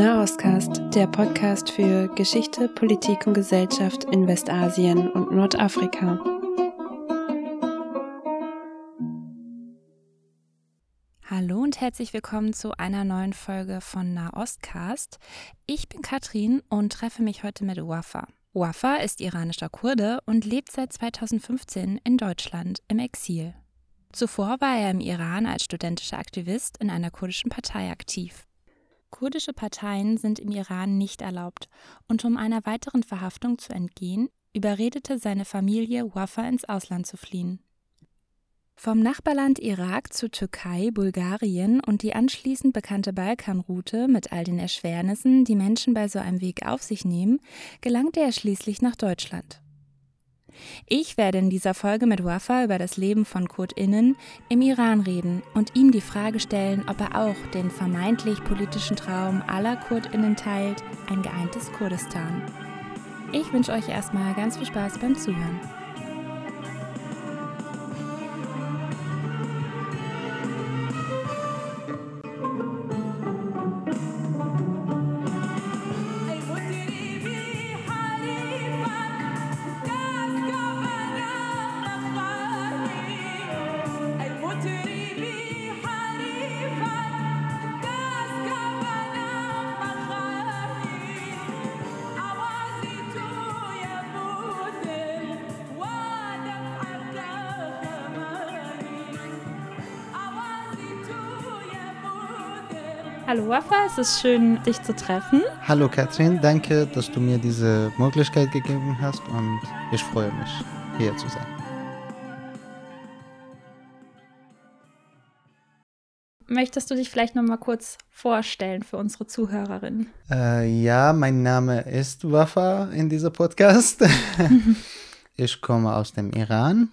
Nahostcast, der Podcast für Geschichte, Politik und Gesellschaft in Westasien und Nordafrika. Hallo und herzlich willkommen zu einer neuen Folge von Nahostcast. Ich bin Katrin und treffe mich heute mit Wafa. Wafa ist iranischer Kurde und lebt seit 2015 in Deutschland im Exil. Zuvor war er im Iran als studentischer Aktivist in einer kurdischen Partei aktiv. Kurdische Parteien sind im Iran nicht erlaubt und um einer weiteren Verhaftung zu entgehen, überredete seine Familie Wafa ins Ausland zu fliehen. Vom Nachbarland Irak zu Türkei, Bulgarien und die anschließend bekannte Balkanroute mit all den Erschwernissen, die Menschen bei so einem Weg auf sich nehmen, gelangte er schließlich nach Deutschland. Ich werde in dieser Folge mit Wafa über das Leben von KurdInnen im Iran reden und ihm die Frage stellen, ob er auch den vermeintlich politischen Traum aller KurdInnen teilt, ein geeintes Kurdistan. Ich wünsche euch erstmal ganz viel Spaß beim Zuhören. Hallo Wafa, es ist schön, dich zu treffen. Hallo Katrin, danke, dass du mir diese Möglichkeit gegeben hast und ich freue mich, hier zu sein. Möchtest du dich vielleicht noch mal kurz vorstellen für unsere Zuhörerinnen? Äh, ja, mein Name ist Wafa in diesem Podcast. ich komme aus dem Iran,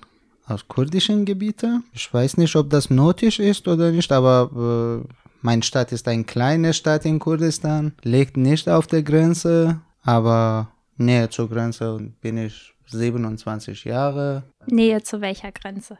aus kurdischen Gebieten. Ich weiß nicht, ob das nötig ist oder nicht, aber äh, meine Stadt ist eine kleine Stadt in Kurdistan, liegt nicht auf der Grenze, aber näher zur Grenze bin ich 27 Jahre. Nähe zu welcher Grenze?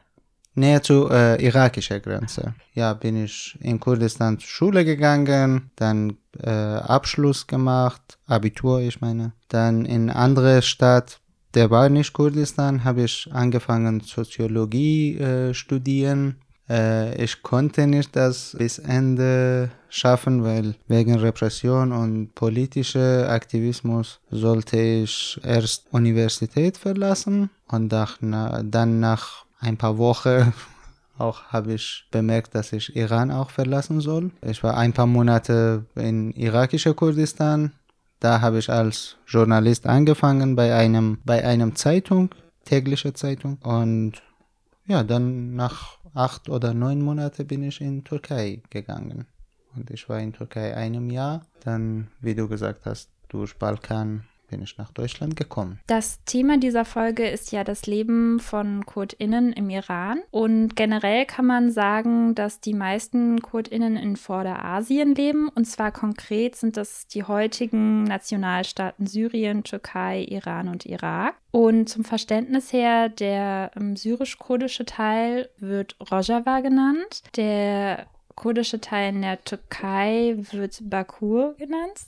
Näher zur äh, irakischen Grenze. Ja, bin ich in Kurdistan zur Schule gegangen, dann äh, Abschluss gemacht, Abitur, ich meine. Dann in andere Stadt, der war nicht Kurdistan, habe ich angefangen Soziologie äh, studieren ich konnte nicht das bis Ende schaffen, weil wegen Repression und politischer Aktivismus sollte ich erst Universität verlassen und dann nach ein paar Wochen auch habe ich bemerkt, dass ich Iran auch verlassen soll. Ich war ein paar Monate in irakischer Kurdistan. Da habe ich als Journalist angefangen bei einem bei einem Zeitung, tägliche Zeitung und ja, dann nach acht oder neun Monate bin ich in Türkei gegangen. Und ich war in Türkei einem Jahr. Dann, wie du gesagt hast, durch Balkan bin ich nach Deutschland gekommen. Das Thema dieser Folge ist ja das Leben von KurdInnen im Iran. Und generell kann man sagen, dass die meisten KurdInnen in Vorderasien leben. Und zwar konkret sind das die heutigen Nationalstaaten Syrien, Türkei, Iran und Irak. Und zum Verständnis her, der ähm, syrisch-kurdische Teil wird Rojava genannt. Der kurdische Teil in der Türkei wird Bakur genannt.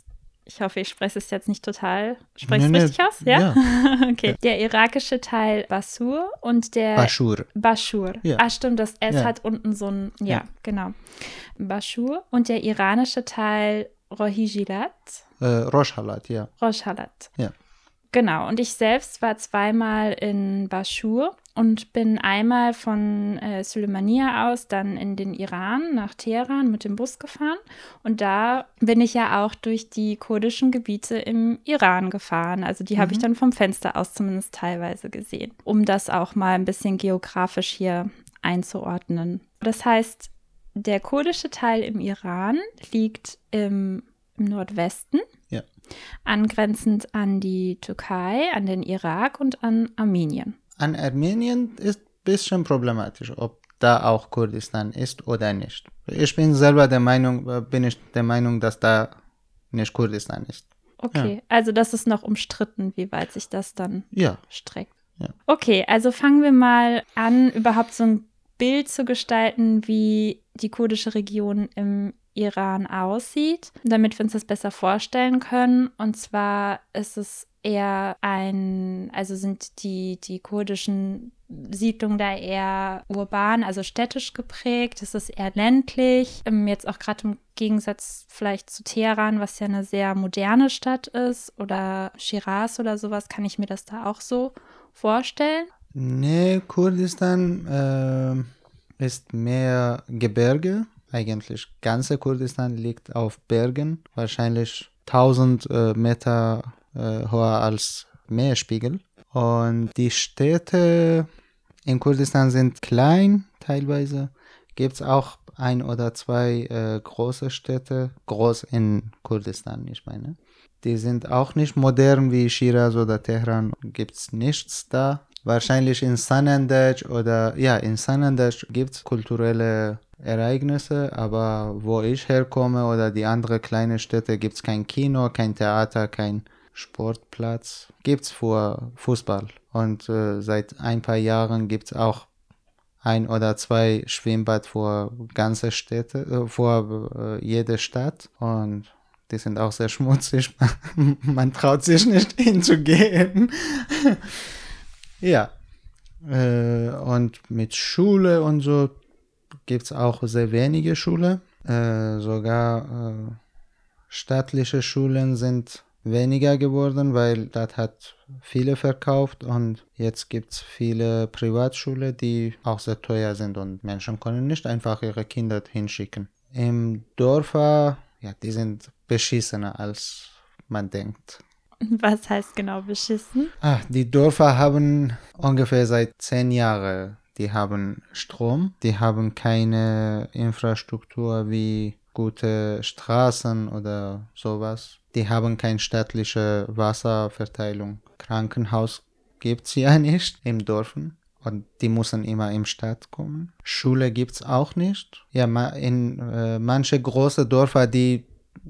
Ich hoffe, ich spreche es jetzt nicht total. Spreche es richtig aus? Ja. ja. okay. Ja. Der irakische Teil Basur und der. Bashur. Bashur. Ja. Ah, stimmt, das S hat unten so ein. Ja, genau. Bashur. Und der iranische Teil Rohijilat. Äh, Rojhalat, ja. Rojhalat. Ja. Genau, und ich selbst war zweimal in Bashur und bin einmal von äh, Suleimania aus dann in den Iran nach Teheran mit dem Bus gefahren. Und da bin ich ja auch durch die kurdischen Gebiete im Iran gefahren. Also die mhm. habe ich dann vom Fenster aus zumindest teilweise gesehen, um das auch mal ein bisschen geografisch hier einzuordnen. Das heißt, der kurdische Teil im Iran liegt im, im Nordwesten. Ja. Angrenzend an die Türkei, an den Irak und an Armenien an Armenien ist ein bisschen problematisch, ob da auch Kurdistan ist oder nicht. Ich bin selber der Meinung, bin ich der Meinung, dass da nicht Kurdistan ist. Okay, ja. also das ist noch umstritten, wie weit sich das dann ja. streckt. Ja. Okay, also fangen wir mal an, überhaupt so ein Bild zu gestalten, wie die kurdische Region im Iran aussieht, damit wir uns das besser vorstellen können. Und zwar ist es eher ein, also sind die, die kurdischen Siedlungen da eher urban, also städtisch geprägt. Es ist eher ländlich. Ähm, jetzt auch gerade im Gegensatz vielleicht zu Teheran, was ja eine sehr moderne Stadt ist, oder Shiraz oder sowas, kann ich mir das da auch so vorstellen? Nee, Kurdistan äh, ist mehr Gebirge. Eigentlich ganze Kurdistan liegt auf Bergen, wahrscheinlich 1000 äh, Meter höher als Meerspiegel. Und die Städte in Kurdistan sind klein teilweise. Gibt es auch ein oder zwei äh, große Städte, groß in Kurdistan, ich meine. Die sind auch nicht modern wie Shiraz oder Teheran, gibt es nichts da. Wahrscheinlich in Sanandaj oder ja, in Sanandaj gibt es kulturelle Ereignisse, aber wo ich herkomme oder die anderen kleinen Städte gibt es kein Kino, kein Theater, kein Sportplatz. Gibt es für Fußball. Und äh, seit ein paar Jahren gibt es auch ein oder zwei Schwimmbad vor ganze Städte, äh, äh, jede Stadt. Und die sind auch sehr schmutzig. Man traut sich nicht hinzugehen. ja. Äh, und mit Schule und so gibt es auch sehr wenige Schule. Äh, sogar äh, staatliche Schulen sind weniger geworden, weil das hat viele verkauft und jetzt gibt es viele Privatschulen, die auch sehr teuer sind und Menschen können nicht einfach ihre Kinder hinschicken. Im Dorf, ja, die sind beschissener als man denkt. Was heißt genau beschissen? Ah, die Dörfer haben ungefähr seit zehn Jahren, die haben Strom, die haben keine Infrastruktur wie gute Straßen oder sowas. Die haben keine staatliche Wasserverteilung. Krankenhaus gibt es ja nicht im Dorfen. Und die müssen immer im Stadt kommen. Schule gibt es auch nicht. Ja, in äh, manche große Dörfer, die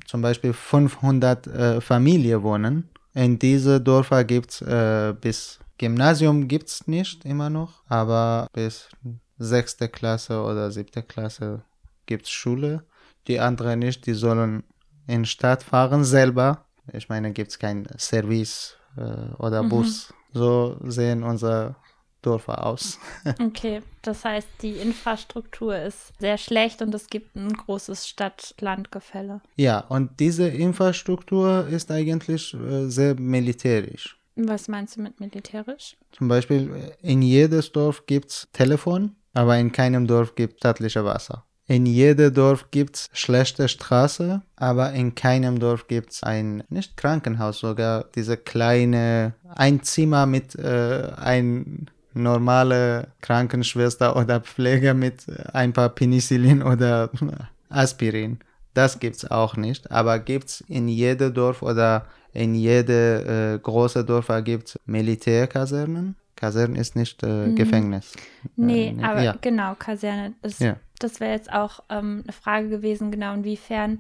zum Beispiel 500 äh, Familien wohnen, in diese Dörfer gibt es äh, bis Gymnasium gibt es nicht immer noch, aber bis sechste Klasse oder siebte Klasse gibt es Schule. Die anderen nicht, die sollen in Stadt fahren selber. Ich meine, gibt es kein Service äh, oder mhm. Bus. So sehen unsere Dörfer aus. okay, das heißt, die Infrastruktur ist sehr schlecht und es gibt ein großes Stadt-Land-Gefälle. Ja, und diese Infrastruktur ist eigentlich äh, sehr militärisch. Was meinst du mit militärisch? Zum Beispiel, in jedes Dorf gibt es Telefon, aber in keinem Dorf gibt es staatliche Wasser. In jedem Dorf gibt es schlechte Straße, aber in keinem Dorf gibt es ein, nicht Krankenhaus, sogar diese kleine, ein Zimmer mit äh, ein normale Krankenschwester oder Pfleger mit ein paar Penicillin oder Aspirin. Das gibt es auch nicht, aber gibt es in jedem Dorf oder in jedem äh, großen Dorf gibt Militärkasernen. Kaserne ist nicht äh, mhm. Gefängnis. Nee, äh, aber ja. genau, Kaserne ist ja das wäre jetzt auch ähm, eine Frage gewesen, genau inwiefern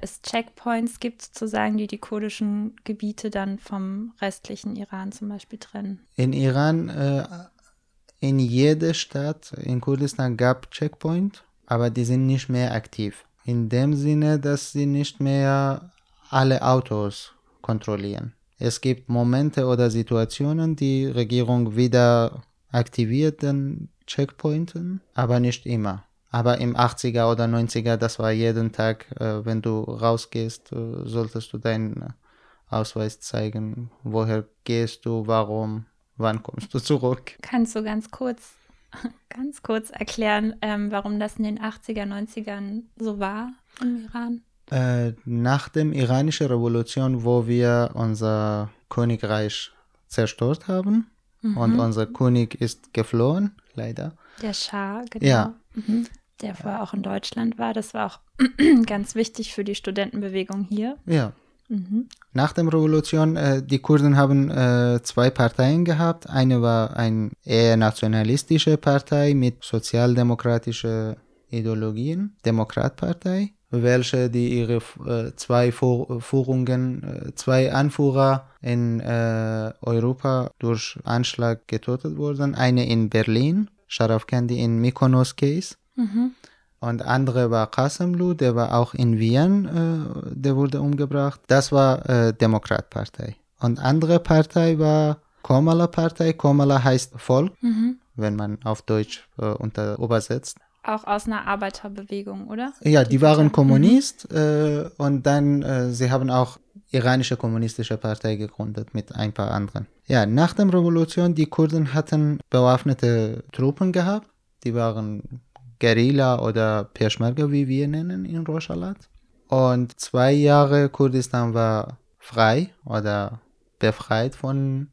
es Checkpoints gibt, sozusagen, die die kurdischen Gebiete dann vom restlichen Iran zum Beispiel trennen. In Iran, äh, in jeder Stadt in Kurdistan gab Checkpoint, aber die sind nicht mehr aktiv. In dem Sinne, dass sie nicht mehr alle Autos kontrollieren. Es gibt Momente oder Situationen, die Regierung wieder aktiviert den Checkpointen, aber nicht immer. Aber im 80er oder 90er, das war jeden Tag, äh, wenn du rausgehst, äh, solltest du deinen Ausweis zeigen. Woher gehst du, warum, wann kommst du zurück? Kannst du ganz kurz, ganz kurz erklären, ähm, warum das in den 80er, 90ern so war im Iran? Äh, nach der iranischen Revolution, wo wir unser Königreich zerstört haben mhm. und unser König ist geflohen, leider. Der Schah, genau. Ja. Mhm der vorher auch in Deutschland war. Das war auch ganz wichtig für die Studentenbewegung hier. Ja. Mhm. Nach der Revolution, äh, die Kurden haben äh, zwei Parteien gehabt. Eine war eine eher nationalistische Partei mit sozialdemokratischen Ideologien, Demokratpartei, welche die ihre äh, zwei Führungen, äh, zwei Anführer in äh, Europa durch Anschlag getötet wurden. Eine in Berlin, Sharaf Kandi in Mykonos Case Mhm. Und andere war Qasimlu, der war auch in Wien, äh, der wurde umgebracht. Das war äh, Demokratpartei. Und andere Partei war Komala Partei. Komala heißt Volk, Mhm. wenn man auf Deutsch äh, unter übersetzt. Auch aus einer Arbeiterbewegung, oder? Ja, die Die waren Partei. Kommunist äh, und dann, äh, sie haben auch iranische kommunistische Partei gegründet mit ein paar anderen. Ja, nach der Revolution, die Kurden hatten bewaffnete Truppen gehabt. Die waren Guerilla oder Peschmerga, wie wir nennen in Rojava. Und zwei Jahre Kurdistan war frei oder befreit von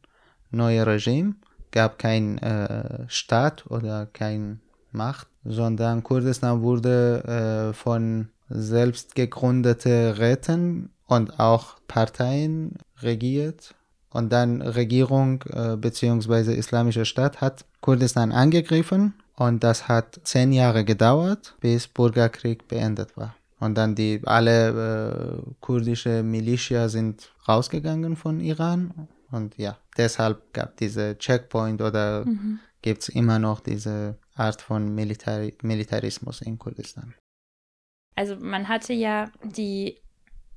neuem Regime. Gab kein äh, Staat oder kein Macht, sondern Kurdistan wurde äh, von selbst gegründeten Räten und auch Parteien regiert. Und dann Regierung äh, bzw. Islamische Staat hat Kurdistan angegriffen und das hat zehn Jahre gedauert, bis Bürgerkrieg beendet war. Und dann die alle äh, kurdische Militia sind rausgegangen von Iran und ja, deshalb gab diese Checkpoint oder Mhm. gibt es immer noch diese Art von Militari Militarismus in Kurdistan. Also man hatte ja die,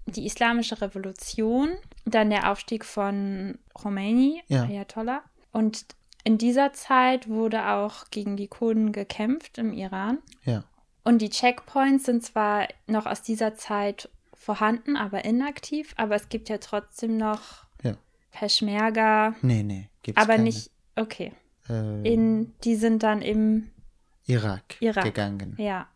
die islamische Revolution, dann der Aufstieg von Khomeini, Ja. Ayatollah. Und in dieser Zeit wurde auch gegen die Kurden gekämpft im Iran. Ja. Und die Checkpoints sind zwar noch aus dieser Zeit vorhanden, aber inaktiv, aber es gibt ja trotzdem noch Ja. Peschmerga, Nee, nee, gibt's aber keine. nicht, okay. Äh, In, die sind dann im, Irak, Irak. gegangen, ja.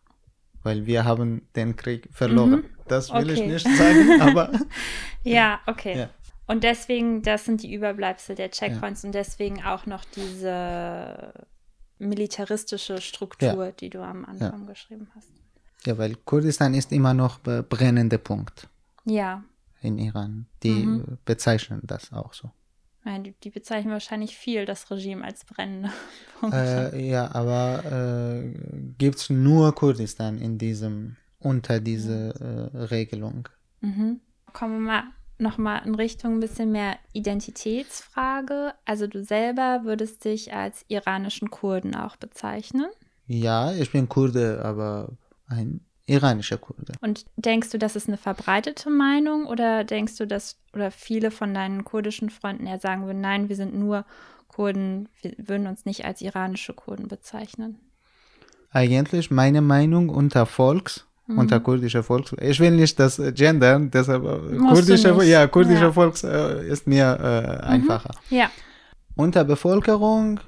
weil wir haben den Krieg verloren. Mhm. Das will ich Okay. nicht sagen, aber Ja, okay. Ja. Und deswegen, das sind die Überbleibsel der Checkpoints und deswegen auch noch diese militaristische Struktur, die du am Anfang geschrieben hast. ja, weil Kurdistan ist immer noch der brennende Punkt Ja, in Iran. Die Mhm. bezeichnen das auch so. ja die, die bezeichnen wahrscheinlich viel das Regime als brennende Punkte. Äh, ja, aber äh, gibt es nur Kurdistan in diesem, unter diese äh, Regelung? Mhm. Kommen wir mal nochmal in Richtung ein bisschen mehr Identitätsfrage. Also du selber würdest dich als iranischen Kurden auch bezeichnen. Ja, ich bin Kurde, aber ein iranischer Kurde. Und denkst du, das ist eine verbreitete Meinung oder denkst du, dass oder viele von deinen kurdischen Freunden eher sagen würden, nein, wir sind nur Kurden, wir würden uns nicht als iranische Kurden bezeichnen? Eigentlich meine Meinung unter Volks, Mhm. unter kurdischer Volks. Ich will nicht das gendern, deshalb äh, kurdischer, ja, kurdischer Ja. Volks äh, ist mir äh, einfacher. Ja. Unter Bevölkerung,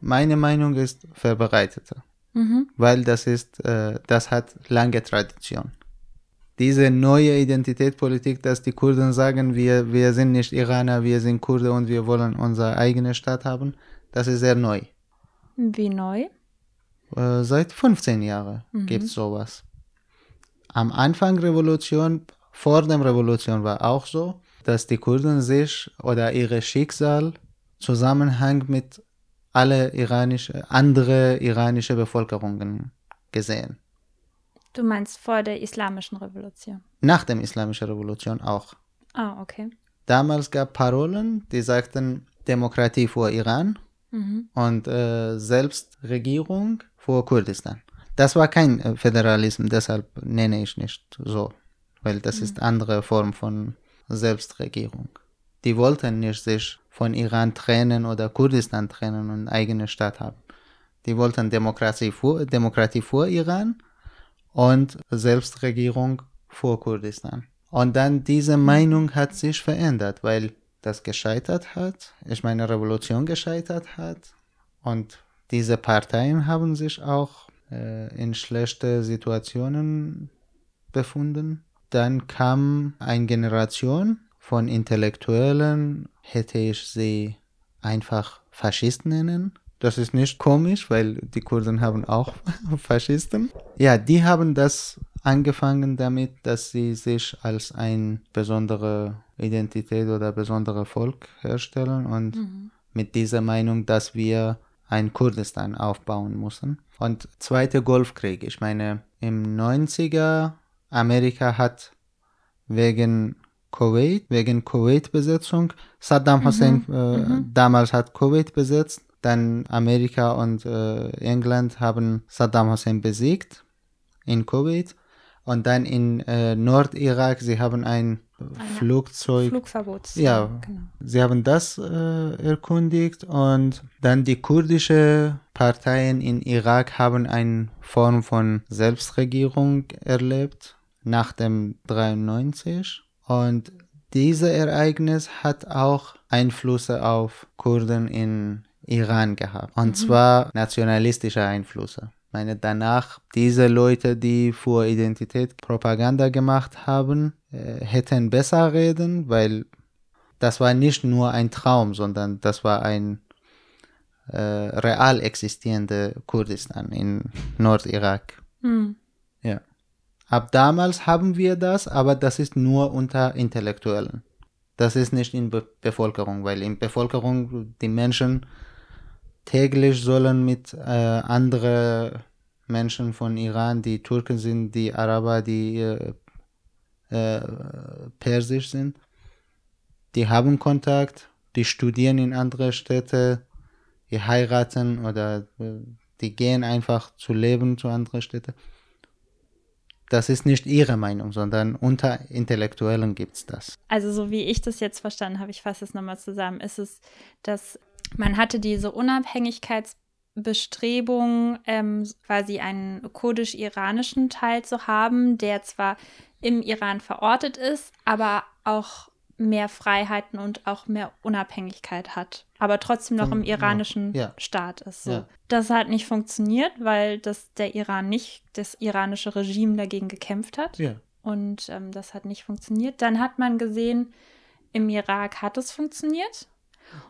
meine Meinung ist verbreiteter, Mhm. weil das ist, äh, das hat lange Tradition. Diese neue Identitätspolitik, dass die Kurden sagen, wir, wir sind nicht Iraner, wir sind Kurde und wir wollen unsere eigene Stadt haben, das ist sehr neu. Wie neu? Äh, seit 15 Jahren Mhm. gibt es sowas. Am Anfang Revolution, vor der Revolution war auch so, dass die Kurden sich oder ihre Schicksal Zusammenhang mit alle iranische, andere iranische Bevölkerungen gesehen. Du meinst vor der islamischen Revolution. Nach der islamischen Revolution auch. Ah, okay. Damals gab Parolen, die sagten Demokratie vor Iran Mhm. und äh, Selbstregierung vor Kurdistan. Das war kein äh, Föderalismus, deshalb nenne ich nicht so, weil das ist andere Form von Selbstregierung. Die wollten nicht sich von Iran trennen oder Kurdistan trennen und eigene Staat haben. Die wollten Demokratie vor, Demokratie vor Iran und Selbstregierung vor Kurdistan. Und dann diese Meinung hat sich verändert, weil das gescheitert hat, ich meine Revolution gescheitert hat und diese Parteien haben sich auch äh, in schlechte Situationen befunden. Dann kam eine Generation von Intellektuellen, hätte ich sie einfach Faschisten nennen. Das ist nicht komisch, weil die Kurden haben auch Faschisten. Ja, die haben das angefangen damit, dass sie sich als ein besondere Identität oder besondere Volk herstellen und Mhm. mit dieser Meinung, dass wir ein Kurdistan aufbauen müssen. Und zweite Golfkrieg, ich meine, im 90er Amerika hat wegen Kuwait, wegen Kuwait-Besetzung, Saddam Hussein äh, damals hat Kuwait besetzt, dann Amerika und äh, England haben Saddam Hussein besiegt in Kuwait. Und dann in äh, Nordirak, sie haben ein Flugzeug. Flugverbot. Ja, genau. sie haben das äh, erkundigt und dann die kurdischen Parteien in Irak haben eine Form von Selbstregierung erlebt nach dem 93 und dieses Ereignis hat auch Einflüsse auf Kurden in Iran gehabt und mhm. zwar nationalistische Einflüsse. Ich meine, danach diese Leute, die für Identität Propaganda gemacht haben, äh, hätten besser reden, weil das war nicht nur ein Traum, sondern das war ein äh, real existierende Kurdistan in Nordirak. Mhm. Ja. Ab damals haben wir das, aber das ist nur unter Intellektuellen. Das ist nicht in Be Bevölkerung, weil in Bevölkerung die Menschen täglich sollen mit äh, anderen Menschen von Iran, die Türken sind, die Araber, die äh, äh, persisch sind, die haben Kontakt, die studieren in andere Städte, die heiraten oder äh, die gehen einfach zu leben zu anderen Städten. Das ist nicht ihre Meinung, sondern unter Intellektuellen gibt es das. Also so wie ich das jetzt verstanden habe, ich fasse es nochmal zusammen, ist es, dass man hatte diese Unabhängigkeitsbestrebung, ähm, quasi einen kurdisch-iranischen Teil zu haben, der zwar im Iran verortet ist, aber auch mehr Freiheiten und auch mehr Unabhängigkeit hat, aber trotzdem noch im iranischen ja. Staat ist. So. Ja. Das hat nicht funktioniert, weil das der Iran nicht, das iranische Regime dagegen gekämpft hat. Ja. Und ähm, das hat nicht funktioniert. Dann hat man gesehen, im Irak hat es funktioniert.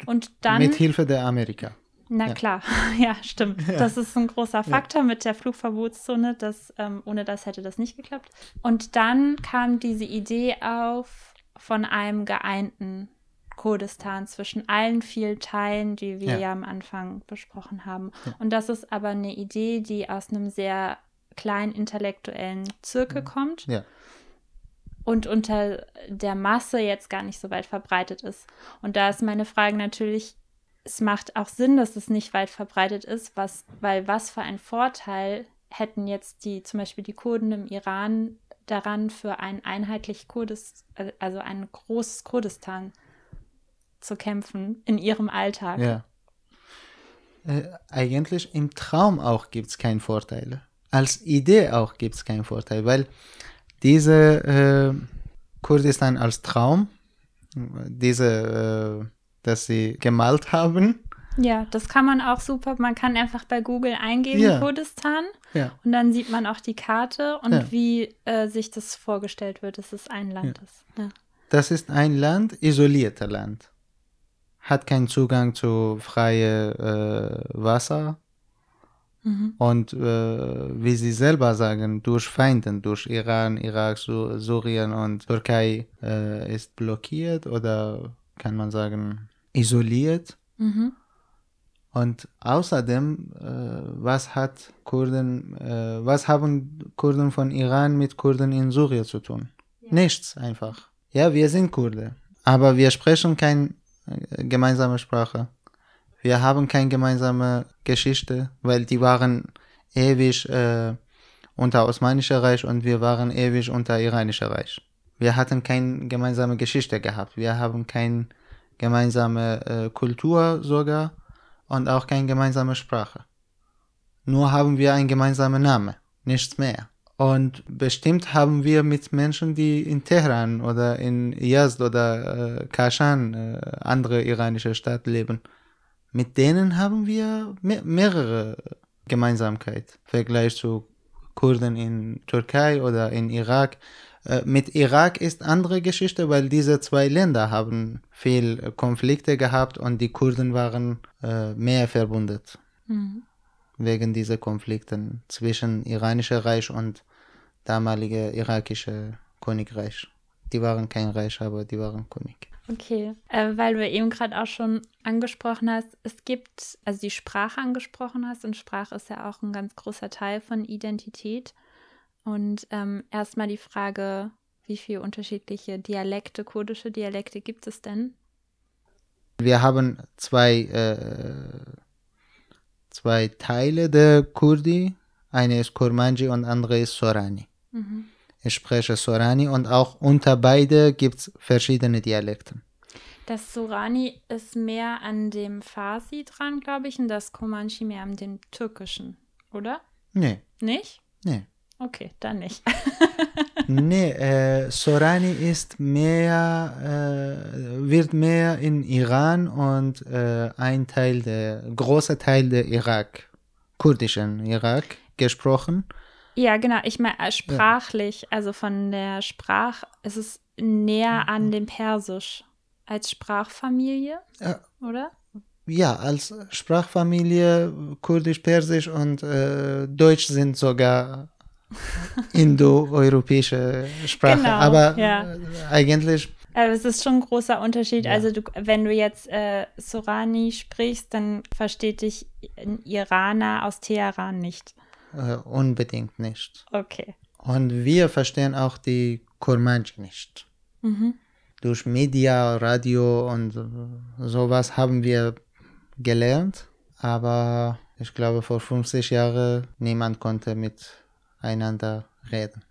Und dann. Mit Hilfe der Amerika. Na ja. klar, ja, stimmt. Ja. Das ist ein großer Faktor ja. mit der Flugverbotszone. Das, ähm, ohne das hätte das nicht geklappt. Und dann kam diese Idee auf von einem geeinten Kurdistan zwischen allen vielen Teilen, die wir ja, am Anfang besprochen haben. Und das ist aber eine Idee, die aus einem sehr kleinen intellektuellen Zirkel kommt. Ja und unter der Masse jetzt gar nicht so weit verbreitet ist. Und da ist meine Frage natürlich, es macht auch Sinn, dass es nicht weit verbreitet ist, was, weil was für einen Vorteil hätten jetzt die, zum Beispiel die Kurden im Iran daran, für ein einheitlich Kurdis, also ein großes Kurdistan zu kämpfen in ihrem Alltag. Ja. Äh, eigentlich im Traum auch gibt es keinen Vorteil. Als Idee auch gibt es keinen Vorteil, weil diese äh, Kurdistan als Traum, diese äh, das sie gemalt haben. Ja, das kann man auch super. Man kann einfach bei Google eingeben, ja. Kurdistan. Ja. Und dann sieht man auch die Karte und ja. wie äh, sich das vorgestellt wird, dass es ein Land ist. Das ist ein Land, isolierter Land. Hat keinen Zugang zu freiem äh, Wasser. Mhm. Und äh, wie sie selber sagen, durch Feinden, durch Iran, Irak, Syrien und Türkei äh, ist blockiert oder kann man sagen, isoliert. Mhm. Und außerdem, äh, was hat Kurden, äh, was haben Kurden von Iran mit Kurden in Syrien zu tun? Ja. Nichts einfach. Ja, wir sind Kurden, aber wir sprechen keine äh, gemeinsame Sprache. Wir haben keine gemeinsame Geschichte, weil die waren ewig äh, unter Osmanischer Reich und wir waren ewig unter Iranischer Reich. Wir hatten keine gemeinsame Geschichte gehabt. Wir haben keine gemeinsame äh, Kultur sogar und auch keine gemeinsame Sprache. Nur haben wir einen gemeinsamen Namen, nichts mehr. Und bestimmt haben wir mit Menschen, die in Teheran oder in Yazd oder äh, Kashan, äh, andere iranische Stadt leben, mit denen haben wir me mehrere Gemeinsamkeiten. Im Vergleich zu Kurden in Türkei oder in Irak äh, mit Irak ist andere Geschichte, weil diese zwei Länder haben viel Konflikte gehabt und die Kurden waren äh, mehr verbunden. Mhm. Wegen dieser Konflikte zwischen iranischer Reich und damalige irakische Königreich. Die waren kein Reich, aber die waren König. Okay, äh, weil du eben gerade auch schon angesprochen hast, es gibt, also die Sprache angesprochen hast und Sprache ist ja auch ein ganz großer Teil von Identität. Und ähm, erstmal die Frage, wie viele unterschiedliche Dialekte, kurdische Dialekte gibt es denn? Wir haben zwei, äh, zwei Teile der Kurdi. Eine ist Kurmanji und andere ist Sorani. Ich spreche Sorani und auch unter beide gibt es verschiedene Dialekte. Das Sorani ist mehr an dem Farsi dran, glaube ich, und das Comanche mehr an dem Türkischen, oder? Nee, Nicht? nee. Okay, dann nicht. Nee, äh, Sorani ist mehr, äh, wird mehr in Iran und äh, ein Teil der, großer Teil der Irak, kurdischen Irak gesprochen. Ja, genau. Ich meine, äh, sprachlich, also von der Sprache, ist es näher an dem Persisch als Sprachfamilie, Ja. oder? Ja, als Sprachfamilie Kurdisch, Persisch und äh, Deutsch sind sogar indoeuropäische Sprache. Genau, Aber ja. äh, eigentlich, Also es ist schon ein großer Unterschied. Ja. Also du, wenn du jetzt äh, Sorani sprichst, dann versteht dich ein Iraner aus Teheran nicht. Äh, unbedingt nicht. Okay. Und wir verstehen auch die Kurmanji nicht. Mhm. Durch Media, Radio und sowas haben wir gelernt. Aber ich glaube, vor 50 Jahren niemand konnte miteinander reden.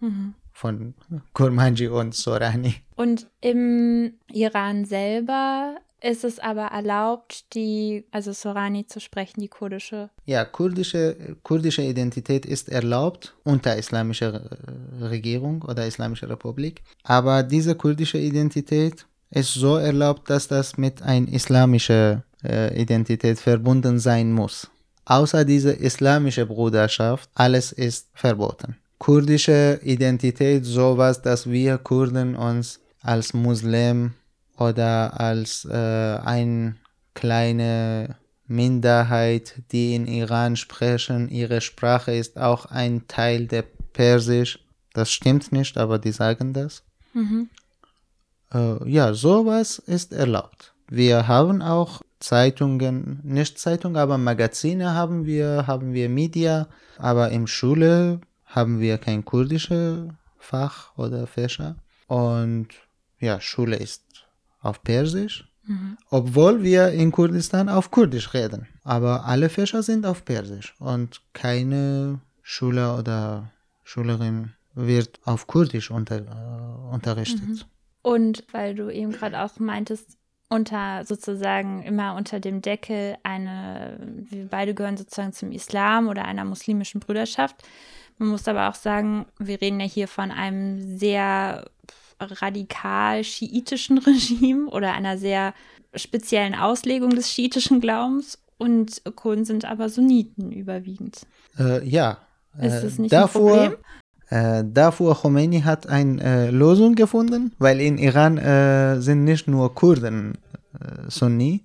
Mhm. Von Kurmanji und Sorani. Und im Iran selber ist es aber erlaubt, die, also Sorani zu sprechen, die kurdische. Ja, kurdische, kurdische Identität ist erlaubt unter islamischer äh, Regierung oder islamischer Republik. Aber diese kurdische Identität ist so erlaubt, dass das mit einer islamischen äh, Identität verbunden sein muss. Außer diese islamische Bruderschaft, alles ist verboten. Kurdische Identität, sowas, dass wir Kurden uns als Muslim oder als äh, ein kleine Minderheit, die in Iran sprechen, ihre Sprache ist auch ein Teil der Persisch. Das stimmt nicht, aber die sagen das. Mhm. Äh, ja, sowas ist erlaubt. Wir haben auch Zeitungen, nicht Zeitungen, aber Magazine haben wir, haben wir Media, aber in Schule haben wir kein kurdische Fach oder Fächer. Und ja, Schule ist auf Persisch, obwohl wir in Kurdistan auf Kurdisch reden. Aber alle Fächer sind auf Persisch und keine Schüler oder Schülerin wird auf Kurdisch unter, äh, unterrichtet. Und weil du eben gerade auch meintest, unter sozusagen immer unter dem Deckel eine, wir beide gehören sozusagen zum Islam oder einer muslimischen Brüderschaft. Man muss aber auch sagen, wir reden ja hier von einem sehr radikal schiitischen Regime oder einer sehr speziellen Auslegung des schiitischen Glaubens und Kurden sind aber Sunniten überwiegend. Äh, ja. Ist äh, das nicht ein davor, Problem? Äh, davor Khomeini hat eine äh, Lösung gefunden, weil in Iran äh, sind nicht nur Kurden äh, Sunni,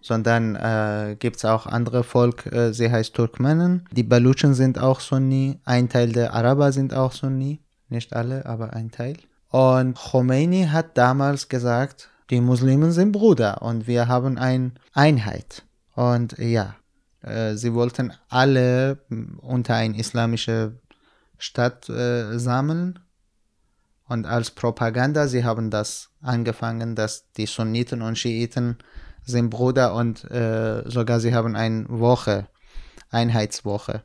sondern äh, gibt es auch andere Volk, äh, sie heißt Turkmenen. Die Baluchen sind auch Sunni, ein Teil der Araber sind auch Sunni, nicht alle, aber ein Teil. Und Khomeini hat damals gesagt, die Muslimen sind Brüder und wir haben eine Einheit. Und ja, äh, sie wollten alle m, unter ein islamische Stadt äh, sammeln. Und als Propaganda, sie haben das angefangen, dass die Sunniten und Schiiten sind Bruder und äh, sogar sie haben eine Woche, Einheitswoche.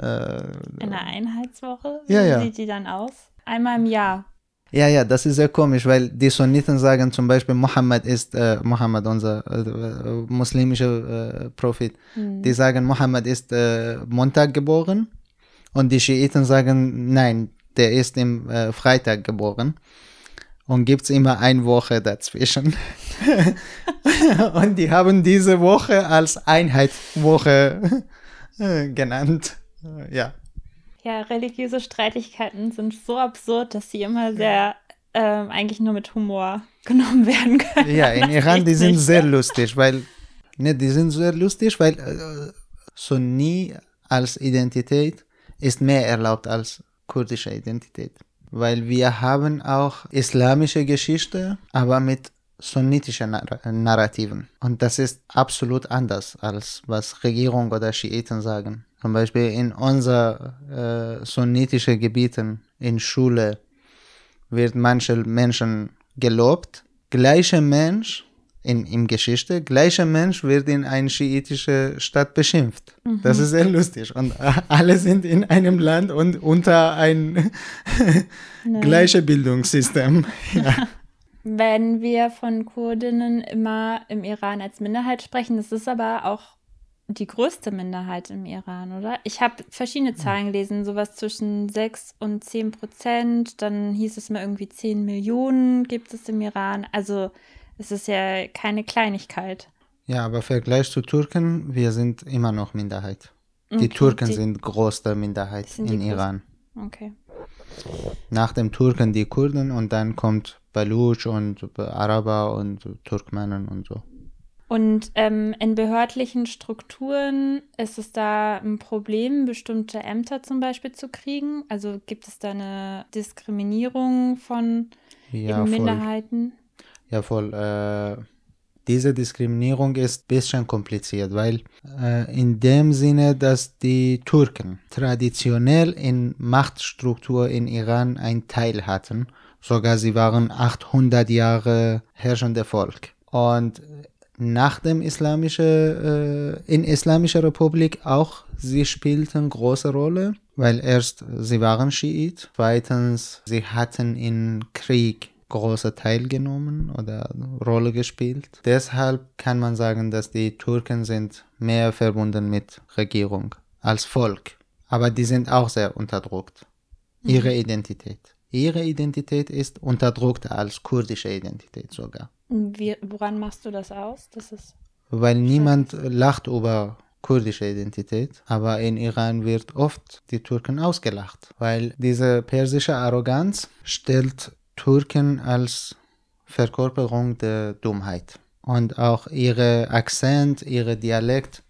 Äh, In der Einheitswoche? Ja, Wie ja. sieht die dann aus? Einmal im Jahr. Ja, ja, das ist sehr komisch, weil die Sunniten sagen zum Beispiel, Mohammed ist, äh, Mohammed, unser äh, äh, muslimischer äh, Prophet, die sagen, Mohammed ist äh, Montag geboren und die Schiiten sagen, nein, der ist im äh, Freitag geboren und gibt es immer eine Woche dazwischen. und die haben diese Woche als Einheitswoche äh, genannt. Ja. Ja, religiöse Streitigkeiten sind so absurd, dass sie immer sehr ähm, eigentlich nur mit Humor genommen werden können. Ja, in Iran, die sind sehr lustig, weil, ne, die sind sehr lustig, weil äh, Sunni als Identität ist mehr erlaubt als kurdische Identität. Weil wir haben auch islamische Geschichte, aber mit sunnitischen Nar Narrativen. Und das ist absolut anders, als was Regierung oder Schiiten sagen. Zum Beispiel in unser äh, sunnitische Gebieten, in Schule, wird manche Menschen gelobt. Gleicher Mensch in, in Geschichte, gleicher Mensch wird in eine schiitische Stadt beschimpft. Mhm. Das ist sehr lustig. Und alle sind in einem Land und unter ein gleiches Bildungssystem. Ja. Wenn wir von Kurdinnen immer im Iran als Minderheit sprechen, das ist aber auch die größte Minderheit im Iran, oder? Ich habe verschiedene Zahlen gelesen, sowas zwischen 6 und 10 Prozent. Dann hieß es mal irgendwie 10 Millionen gibt es im Iran. Also es ist ja keine Kleinigkeit. Ja, aber im Vergleich zu Türken, wir sind immer noch Minderheit. Die okay, Türken die, sind größte Minderheit in Iran. Okay. Nach dem Türken die Kurden und dann kommt Baluch und Araber und Turkmenen und so. Und ähm, in behördlichen Strukturen ist es da ein Problem, bestimmte Ämter zum Beispiel zu kriegen? Also gibt es da eine Diskriminierung von ja, Minderheiten? Ja, voll. Äh, diese Diskriminierung ist ein bisschen kompliziert, weil äh, in dem Sinne, dass die Türken traditionell in Machtstruktur in Iran einen Teil hatten, sogar sie waren 800 Jahre herrschende Volk. Und nach dem islamische äh, in islamischer Republik auch sie spielten große Rolle, weil erst sie waren Schiit, zweitens sie hatten in Krieg großer teilgenommen oder Rolle gespielt. Deshalb kann man sagen, dass die Türken sind mehr verbunden mit Regierung als Volk. Aber die sind auch sehr unterdrückt. Ihre mhm. Identität. Ihre Identität ist unterdrückter als kurdische Identität sogar. Wie, woran machst du das aus? Das ist Weil niemand lacht über kurdische Identität, aber in Iran wird oft die Türken ausgelacht, weil diese persische Arroganz stellt Türken als Verkörperung der Dummheit. Und auch ihre Akzent, ihre Dialekt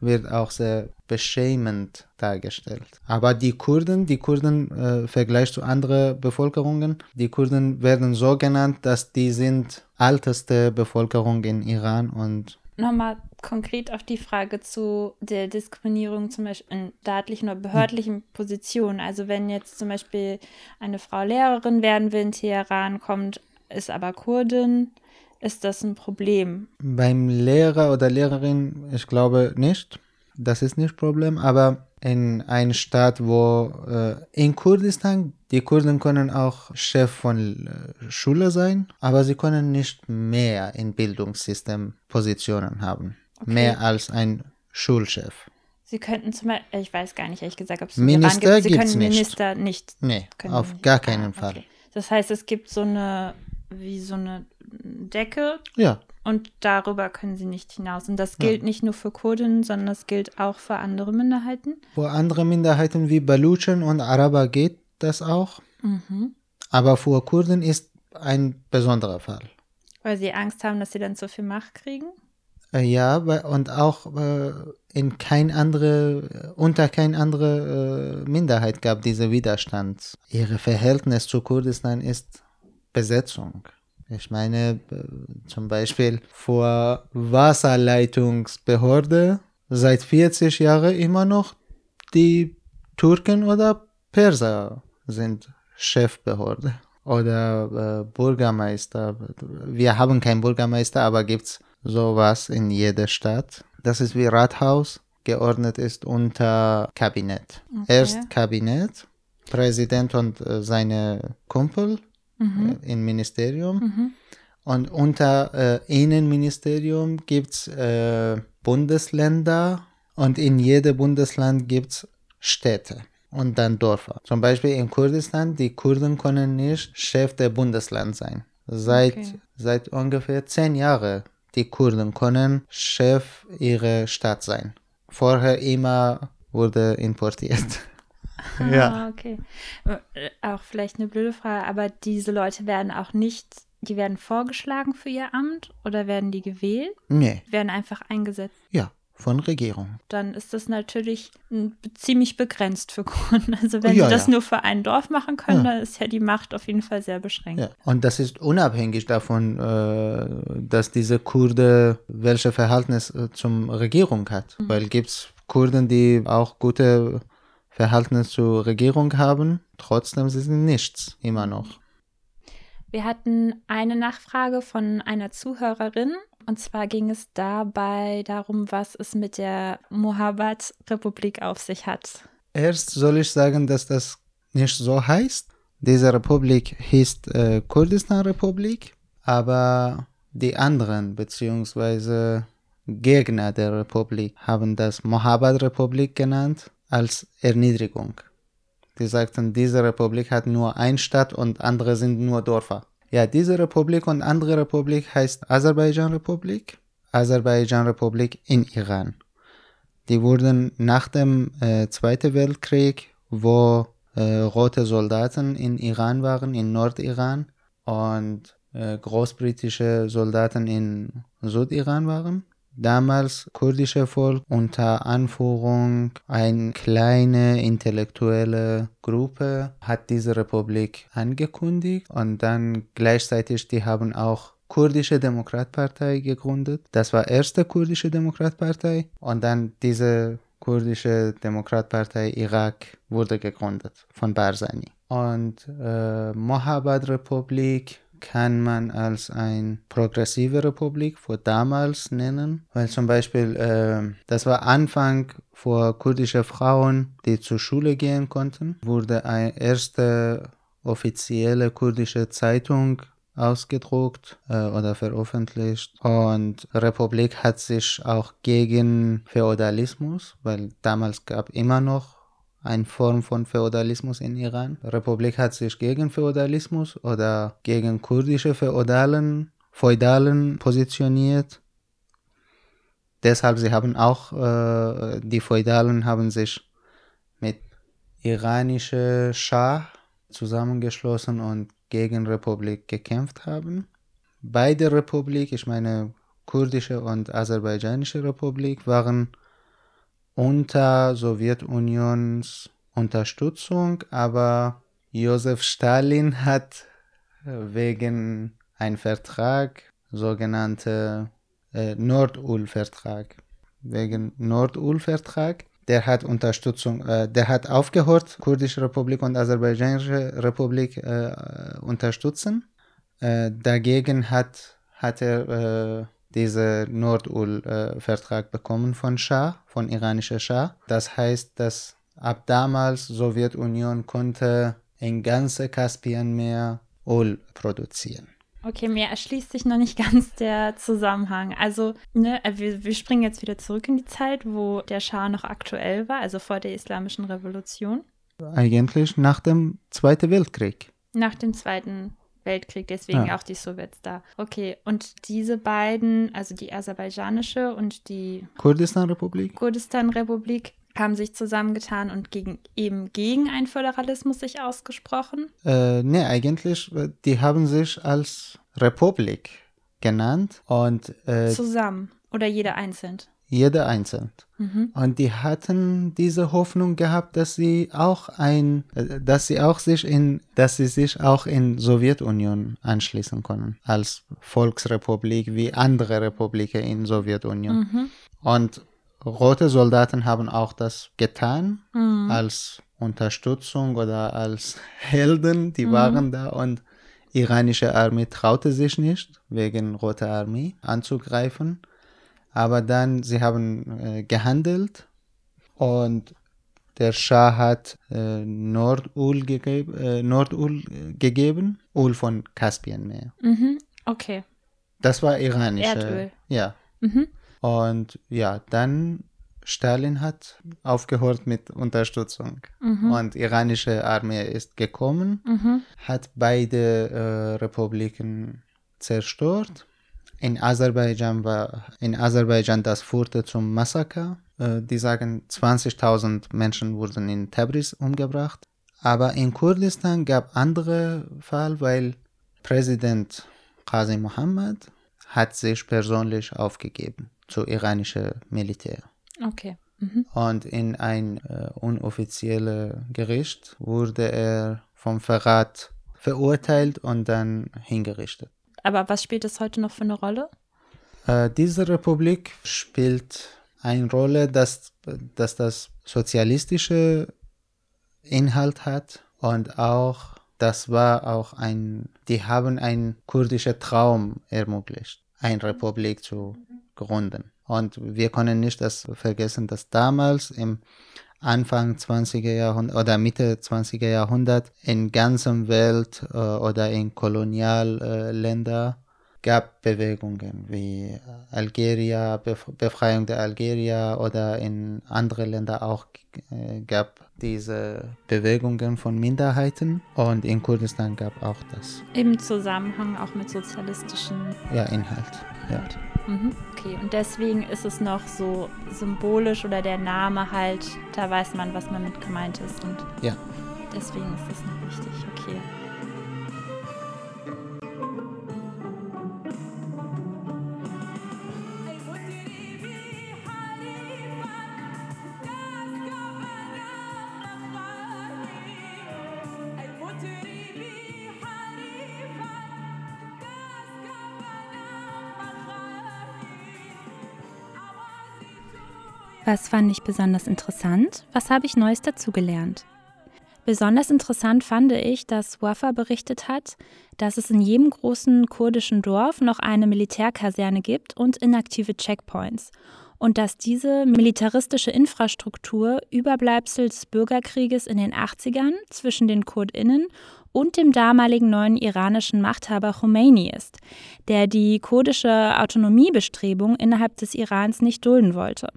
wird auch sehr beschämend dargestellt. Aber die Kurden, die Kurden äh, im Vergleich zu anderen Bevölkerungen, die Kurden werden so genannt, dass die sind älteste Bevölkerung in Iran und nochmal konkret auf die Frage zu der Diskriminierung zum Beispiel in staatlichen oder behördlichen Positionen. Also wenn jetzt zum Beispiel eine Frau Lehrerin werden will in Teheran, kommt, ist aber Kurdin, ist das ein Problem? Beim Lehrer oder Lehrerin, ich glaube nicht. Das ist nicht Problem, aber in einer Stadt, wo äh, in Kurdistan, die Kurden können auch Chef von äh, Schule sein, aber sie können nicht mehr im Bildungssystem Positionen haben. Okay. Mehr als ein Schulchef. Sie könnten zum Beispiel, ich weiß gar nicht, ehrlich gesagt, ob es Minister gibt. Sie können Minister nicht. Nee, auf nicht. gar keinen ah, Fall. Okay. Das heißt, es gibt so eine, wie so eine Decke. Ja. Und darüber können sie nicht hinaus. Und das gilt ja. nicht nur für Kurden, sondern das gilt auch für andere Minderheiten. Für andere Minderheiten wie Baluchen und Araber geht das auch. Mhm. Aber für Kurden ist ein besonderer Fall. Weil sie Angst haben, dass sie dann zu viel Macht kriegen? Äh, ja, und auch äh, in kein andere, unter kein andere äh, Minderheit gab diese Widerstand. Ihre Verhältnis zu Kurdistan ist Besetzung. Ich meine äh, zum Beispiel vor Wasserleitungsbehörde seit 40 Jahren immer noch die Türken oder Perser sind Chefbehörde oder äh, Bürgermeister. Wir haben keinen Bürgermeister, aber gibt es sowas in jeder Stadt. Das ist wie Rathaus, geordnet ist unter Kabinett. Okay. Erst Kabinett, Präsident und äh, seine Kumpel mhm. äh, im Ministerium. Mhm. Und unter äh, Innenministerium gibt es äh, Bundesländer und in jedem Bundesland gibt es Städte und dann Dörfer. Zum Beispiel in Kurdistan, die Kurden können nicht Chef der Bundesland sein. Seit, okay. seit ungefähr zehn Jahren die Kurden können Chef ihrer Stadt sein. Vorher immer wurde importiert. Ah, ja. okay. Äh, auch vielleicht eine blöde Frage, aber diese Leute werden auch nicht, die werden vorgeschlagen für ihr Amt oder werden die gewählt? Nee. Werden einfach eingesetzt. Ja, von Regierung. Dann ist das natürlich ziemlich begrenzt für Kunden. Also wenn ja, sie das ja. nur für ein Dorf machen können, ja. dann ist ja die Macht auf jeden Fall sehr beschränkt. Ja. Und das ist unabhängig davon, äh, dass diese Kurde welche Verhältnis äh, zum Regierung hat. Mhm. Weil gibt es Kurden, die auch gute Verhältnis zur Regierung haben. Trotzdem sie sind nichts, immer noch. Wir hatten eine Nachfrage von einer Zuhörerin. Und zwar ging es dabei darum, was es mit der Mohabbat-Republik auf sich hat. Erst soll ich sagen, dass das nicht so heißt. Diese Republik hieß äh, Kurdistan-Republik, aber die anderen beziehungsweise Gegner der Republik haben das Mohabbat-Republik genannt als Erniedrigung. Die sagten, diese Republik hat nur eine Stadt und andere sind nur Dörfer. Ja, diese Republik und andere Republik heißt Aserbaidschan-Republik, Aserbaidschan-Republik in Iran. Die wurden nach dem äh, Zweiten Weltkrieg, wo äh, rote Soldaten in Iran waren, in Nordiran, und äh, großbritische Soldaten in Südiran waren, damals kurdische Volk unter Anführung eine kleine intellektuelle Gruppe hat diese Republik angekündigt und dann gleichzeitig die haben auch kurdische Demokratpartei gegründet. Das war erste kurdische Demokratpartei und dann diese kurdische Demokratpartei Irak wurde gegründet von Barzani. Und äh, Mohabbat Republik kann man als eine progressive Republik vor damals nennen, weil zum Beispiel äh, das war Anfang vor kurdische Frauen, die zur Schule gehen konnten, wurde eine erste offizielle kurdische Zeitung ausgedruckt äh, oder veröffentlicht. Und Republik hat sich auch gegen Feudalismus, weil damals gab immer noch eine Form von Feudalismus in Iran. Die Republik hat sich gegen Feudalismus oder gegen kurdische Feudalen, Feudalen positioniert. Deshalb sie haben auch äh, die Feudalen haben sich mit iranische Schah zusammengeschlossen und gegen Republik gekämpft haben. Beide Republik, ich meine kurdische und aserbaidschanische Republik, waren unter Sowjetunions Unterstützung, aber Josef Stalin hat wegen ein Vertrag, sogenannte äh, Nordul-Vertrag, wegen Nordul-Vertrag, der hat Unterstützung, äh, der hat aufgehört, Kurdische Republik und Aserbaidschanische Republik äh, unterstützen. Äh, dagegen hat, hat er äh, diesen Nordul-Vertrag bekommen von Schah, von iranischer Schah. Das heißt, dass ab damals Sowjetunion konnte in ganze Kaspienmeer Öl produzieren. Okay, mir erschließt sich noch nicht ganz der Zusammenhang. Also, ne, äh, wir, wir springen jetzt wieder zurück in die Zeit, wo der Schah noch aktuell war, also vor der Islamischen Revolution. Eigentlich nach dem Zweiten Weltkrieg. Nach dem Zweiten Weltkrieg, deswegen ja. auch die Sowjets da. Okay, und diese beiden, also die aserbaidschanische und die Kurdistan-Republik, Kurdistan-Republik, haben sich zusammengetan und gegen, eben gegen einen Föderalismus sich ausgesprochen? Äh, nee, eigentlich, die haben sich als Republik genannt und äh, zusammen oder jeder einzeln? Jeder einzeln. Mhm. Und die hatten diese Hoffnung gehabt, dass sie auch ein, dass sie auch sich in, dass sie sich auch in Sowjetunion anschließen können als Volksrepublik wie andere Republiken in Sowjetunion. Mhm. Und rote Soldaten haben auch das getan mhm. als Unterstützung oder als Helden, die mhm. waren da und iranische Armee traute sich nicht wegen roter Armee anzugreifen, aber dann sie haben äh, gehandelt und der Schah hat äh, Nordul, gegeb, äh, Nordul gegeben, Öl von Kaspienmeer. Mhm. Okay. Das war iranische. Erdöl. Ja. Mhm. Und ja, dann Stalin hat aufgehört mit Unterstützung mhm. und iranische Armee ist gekommen, mhm. hat beide äh, Republiken zerstört. In Aserbaidschan war in Aserbaidschan das führte zum Massaker. Äh, die sagen 20.000 Menschen wurden in Tabriz umgebracht. Aber in Kurdistan gab andere Fall, weil Präsident Qazi Muhammad hat sich persönlich aufgegeben zu iranische Militär. Okay. Mhm. Und in ein äh, unoffizielles Gericht wurde er vom Verrat verurteilt und dann hingerichtet. Aber was spielt es heute noch für eine Rolle? Äh, diese Republik spielt eine Rolle, dass, dass das sozialistische Inhalt hat und auch das war auch ein, die haben einen kurdischen Traum ermöglicht. eine Republik zu gründen. Und wir können nicht das vergessen, dass damals im Anfang 20er Jahrhundert oder Mitte 20er Jahrhundert in ganzer Welt äh, oder in Kolonialländer äh, gab Bewegungen wie Algeria, Befreiung der Algerier oder in andere Länder auch äh, gab diese Bewegungen von Minderheiten und in Kurdistan gab auch das. Im Zusammenhang auch mit sozialistischen ja, Inhalt. Ja. Mhm. Okay, und deswegen ist es noch so symbolisch oder der Name halt, da weiß man, was man mit gemeint ist. Und ja. deswegen ist es noch wichtig, Was fand ich besonders interessant? Was habe ich Neues dazugelernt? Besonders interessant fand ich, dass Wafa berichtet hat, dass es in jedem großen kurdischen Dorf noch eine Militärkaserne gibt und inaktive Checkpoints und dass diese militaristische Infrastruktur Überbleibsel des Bürgerkrieges in den 80ern zwischen den Kurdinnen und dem damaligen neuen iranischen Machthaber Khomeini ist, der die kurdische Autonomiebestrebung innerhalb des Irans nicht dulden wollte.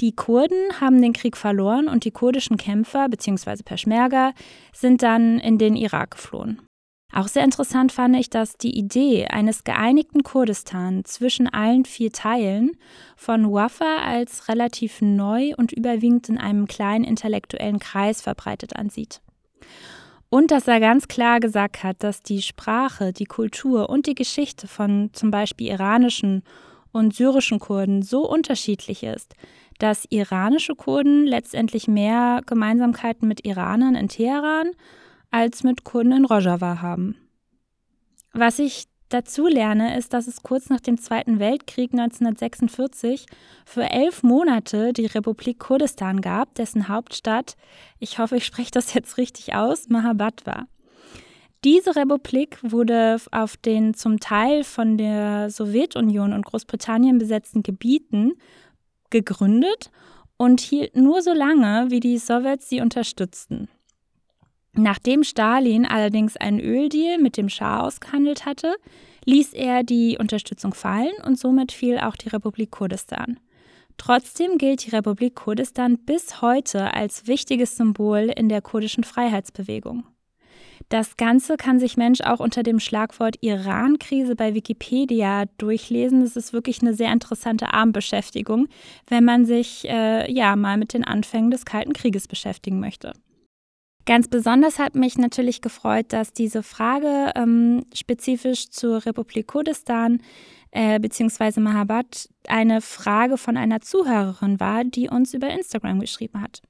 Die Kurden haben den Krieg verloren und die kurdischen Kämpfer bzw. Peschmerga sind dann in den Irak geflohen. Auch sehr interessant fand ich, dass die Idee eines geeinigten Kurdistan zwischen allen vier Teilen von Wafa als relativ neu und überwiegend in einem kleinen intellektuellen Kreis verbreitet ansieht. Und dass er ganz klar gesagt hat, dass die Sprache, die Kultur und die Geschichte von zum Beispiel iranischen und syrischen Kurden so unterschiedlich ist, dass iranische Kurden letztendlich mehr Gemeinsamkeiten mit Iranern in Teheran als mit Kurden in Rojava haben. Was ich dazu lerne, ist, dass es kurz nach dem Zweiten Weltkrieg 1946 für elf Monate die Republik Kurdistan gab, dessen Hauptstadt, ich hoffe, ich spreche das jetzt richtig aus, Mahabad war. Diese Republik wurde auf den zum Teil von der Sowjetunion und Großbritannien besetzten Gebieten gegründet und hielt nur so lange, wie die Sowjets sie unterstützten. Nachdem Stalin allerdings einen Öldeal mit dem Schah ausgehandelt hatte, ließ er die Unterstützung fallen und somit fiel auch die Republik Kurdistan. Trotzdem gilt die Republik Kurdistan bis heute als wichtiges Symbol in der kurdischen Freiheitsbewegung. Das Ganze kann sich Mensch auch unter dem Schlagwort Iran-Krise bei Wikipedia durchlesen. Das ist wirklich eine sehr interessante Abendbeschäftigung, wenn man sich äh, ja mal mit den Anfängen des Kalten Krieges beschäftigen möchte. Ganz besonders hat mich natürlich gefreut, dass diese Frage ähm, spezifisch zur Republik Kurdistan äh, bzw. Mahabad eine Frage von einer Zuhörerin war, die uns über Instagram geschrieben hat.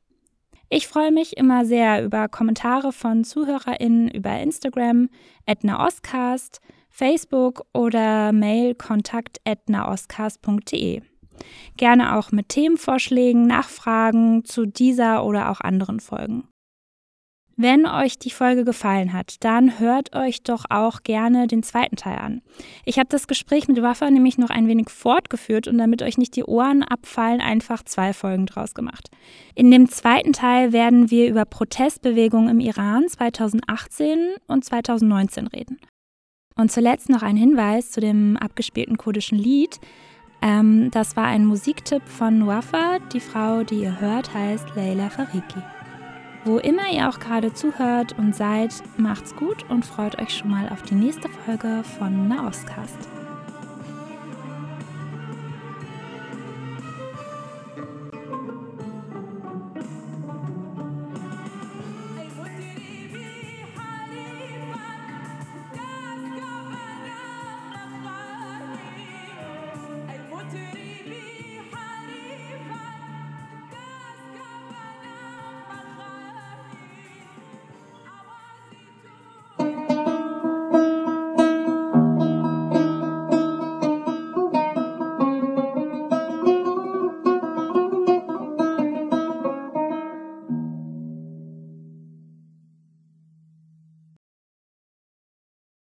Ich freue mich immer sehr über Kommentare von ZuhörerInnen über Instagram, etnaostcast, Facebook oder Mail kontakt etnaostcast.de. Gerne auch mit Themenvorschlägen, Nachfragen zu dieser oder auch anderen Folgen. Wenn euch die Folge gefallen hat, dann hört euch doch auch gerne den zweiten Teil an. Ich habe das Gespräch mit Waffa nämlich noch ein wenig fortgeführt und damit euch nicht die Ohren abfallen, einfach zwei Folgen draus gemacht. In dem zweiten Teil werden wir über Protestbewegungen im Iran 2018 und 2019 reden. Und zuletzt noch ein Hinweis zu dem abgespielten kurdischen Lied. Ähm, das war ein Musiktipp von Wafa. Die Frau, die ihr hört, heißt Leila Fariki. Wo immer ihr auch gerade zuhört und seid, macht's gut und freut euch schon mal auf die nächste Folge von Nahostcast.